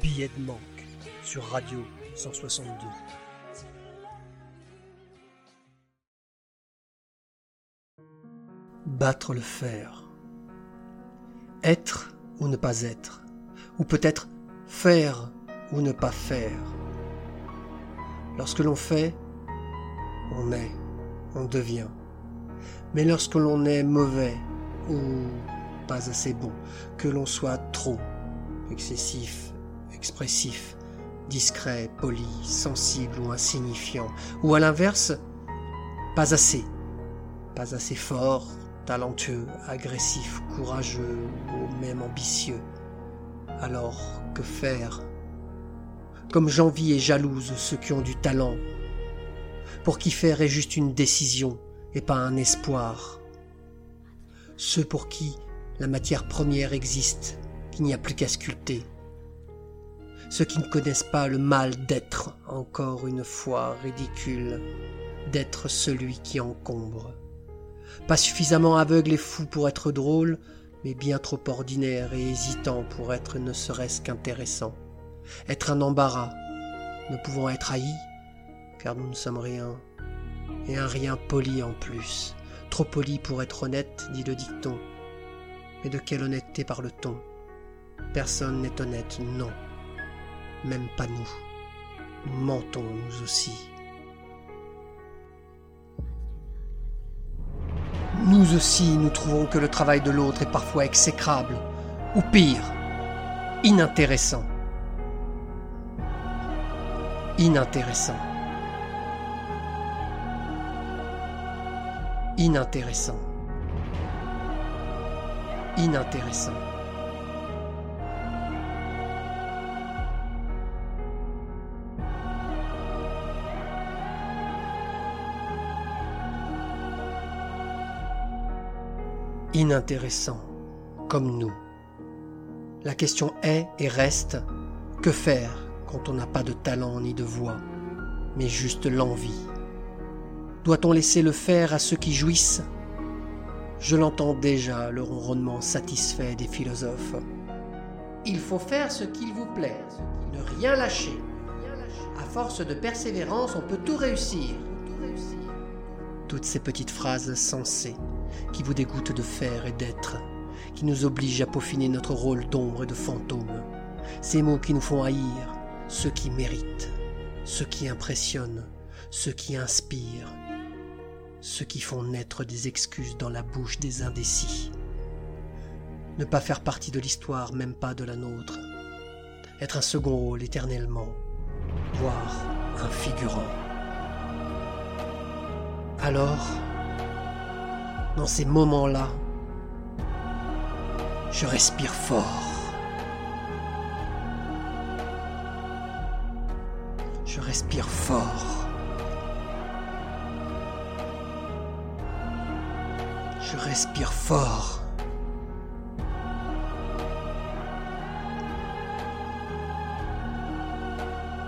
Billet de manque sur Radio 162. Battre le fer. Être ou ne pas être. Ou peut-être faire ou ne pas faire. Lorsque l'on fait, on est, on devient. Mais lorsque l'on est mauvais ou pas assez bon, que l'on soit trop excessif, expressif, discret, poli, sensible ou insignifiant, ou à l'inverse, pas assez, pas assez fort, talentueux, agressif, courageux ou même ambitieux. Alors que faire? Comme j'envie et jalouse ceux qui ont du talent, pour qui faire est juste une décision et pas un espoir. Ceux pour qui la matière première existe, qu'il n'y a plus qu'à sculpter. Ceux qui ne connaissent pas le mal d'être, encore une fois ridicule, d'être celui qui encombre. Pas suffisamment aveugle et fou pour être drôle, mais bien trop ordinaire et hésitant pour être ne serait-ce qu'intéressant. Être un embarras, ne pouvant être haï, car nous ne sommes rien, et un rien poli en plus, trop poli pour être honnête, dit le dicton. Mais de quelle honnêteté parle-t-on? Personne n'est honnête, non. Même pas nous. Mentons, nous aussi. Nous aussi, nous trouvons que le travail de l'autre est parfois exécrable, ou pire, inintéressant. Inintéressant. Inintéressant. Inintéressant. Inintéressant, comme nous. La question est et reste, que faire quand on n'a pas de talent ni de voix, mais juste l'envie? Doit-on laisser le faire à ceux qui jouissent? Je l'entends déjà, le ronronnement satisfait des philosophes. Il faut faire ce qu'il vous plaît, ne rien lâcher. À force de persévérance, on peut tout réussir. Toutes ces petites phrases sensées qui vous dégoûtent de faire et d'être, qui nous obligent à peaufiner notre rôle d'ombre et de fantôme. Ces mots qui nous font haïr ceux qui méritent, ceux qui impressionnent, ceux qui inspirent, ceux qui font naître des excuses dans la bouche des indécis. Ne pas faire partie de l'histoire, même pas de la nôtre. Être un second rôle éternellement, voire un figurant. Alors, dans ces moments-là, je respire fort. Je respire fort. Je respire fort.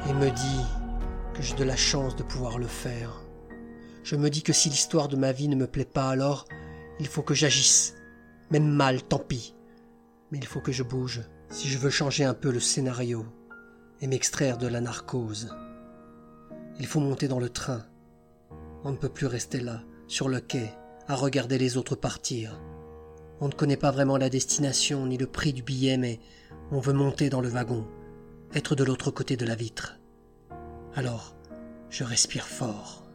Et me dis que j'ai de la chance de pouvoir le faire. Je me dis que si l'histoire de ma vie ne me plaît pas alors, il faut que j'agisse. Même mal, tant pis. Mais il faut que je bouge si je veux changer un peu le scénario et m'extraire de la narcose. Il faut monter dans le train. On ne peut plus rester là, sur le quai, à regarder les autres partir. On ne connaît pas vraiment la destination ni le prix du billet, mais on veut monter dans le wagon, être de l'autre côté de la vitre. Alors, je respire fort.